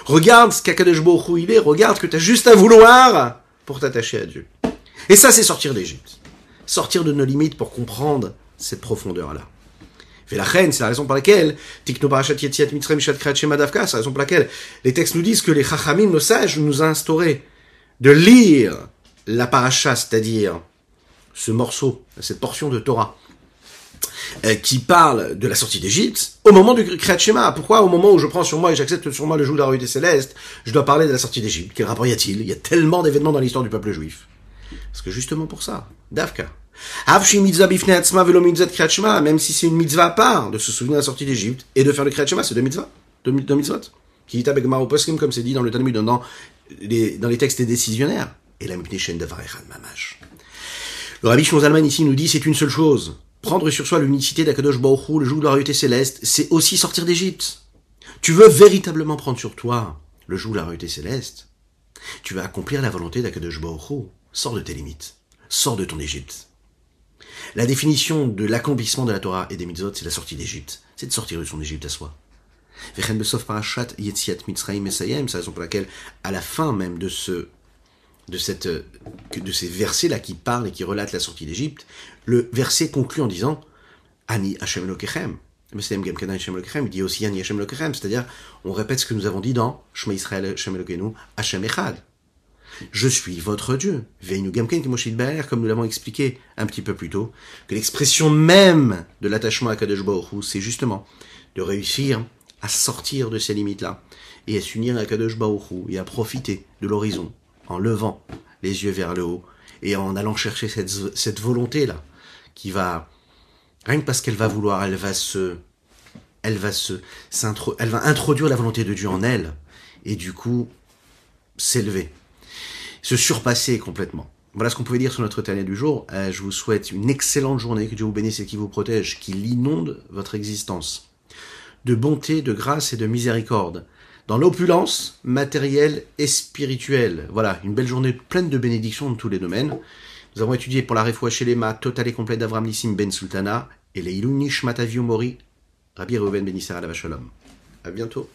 Regarde ce qu'Akadosh il est, regarde que tu as juste à vouloir pour t'attacher à Dieu. Et ça, c'est sortir d'Égypte. Sortir de nos limites pour comprendre cette profondeur-là. Et la c'est la raison pour laquelle, c'est la raison pour laquelle les textes nous disent que les chachamim, nos sages, nous ont instauré de lire la paracha, c'est-à-dire ce morceau, cette portion de Torah, euh, qui parle de la sortie d'Égypte, au moment du Kriyat Shema. Pourquoi? Au moment où je prends sur moi et j'accepte sur moi le joug de la royauté céleste, je dois parler de la sortie d'Égypte Quel rapport y a-t-il? Il y a tellement d'événements dans l'histoire du peuple juif. Parce que justement pour ça, Davka, même si c'est une mitzvah à part de se souvenir de la sortie d'Égypte et de faire le Kriyat c'est deux mitzvahs, deux, deux mitzvot. Est avec Poskim, comme c'est dit dans le Talmud, dans les, dans les textes décisionnaires. Et la Mipneshen de Mamash. Le Rabbi Shmuel ici nous dit c'est une seule chose. Prendre sur soi l'unicité d'Akadosh Baruch le joug de la royauté céleste, c'est aussi sortir d'Égypte. Tu veux véritablement prendre sur toi le joug de la royauté céleste. Tu vas accomplir la volonté d'Akadosh Baruch Sors de tes limites. Sors de ton Égypte. La définition de l'accomplissement de la Torah et des mitzvot, c'est la sortie d'Égypte. C'est de sortir de son Égypte à soi. Parashat Mitzrayim c'est la raison pour laquelle, à la fin même de ce, de cette, de ces versets-là qui parlent et qui relatent la sortie d'Égypte, le verset conclut en disant, Ani Hashem Lokechem. Il dit aussi Ani Hashem c'est-à-dire, on répète ce que nous avons dit dans Shema Israël Hashem Hashem Echad. Je suis votre Dieu. comme nous l'avons expliqué un petit peu plus tôt, que l'expression même de l'attachement à Kadosh c'est justement de réussir à sortir de ces limites-là et à s'unir à Kadosh et à profiter de l'horizon en levant les yeux vers le haut et en allant chercher cette, cette volonté-là qui va, rien que parce qu'elle va vouloir, elle va se, elle va se, elle va introduire la volonté de Dieu en elle et du coup s'élever se surpasser complètement. Voilà ce qu'on pouvait dire sur notre Tania du jour. Euh, je vous souhaite une excellente journée, que Dieu vous bénisse et qu'il vous protège, qu'il inonde votre existence. De bonté, de grâce et de miséricorde. Dans l'opulence matérielle et spirituelle. Voilà, une belle journée pleine de bénédictions dans tous les domaines. Nous avons étudié pour la réfoua chez les totale et complète d'Avram Nissim Ben Sultana et les Ilunish Matavio Mori, Rabbi Reuven à la À bientôt.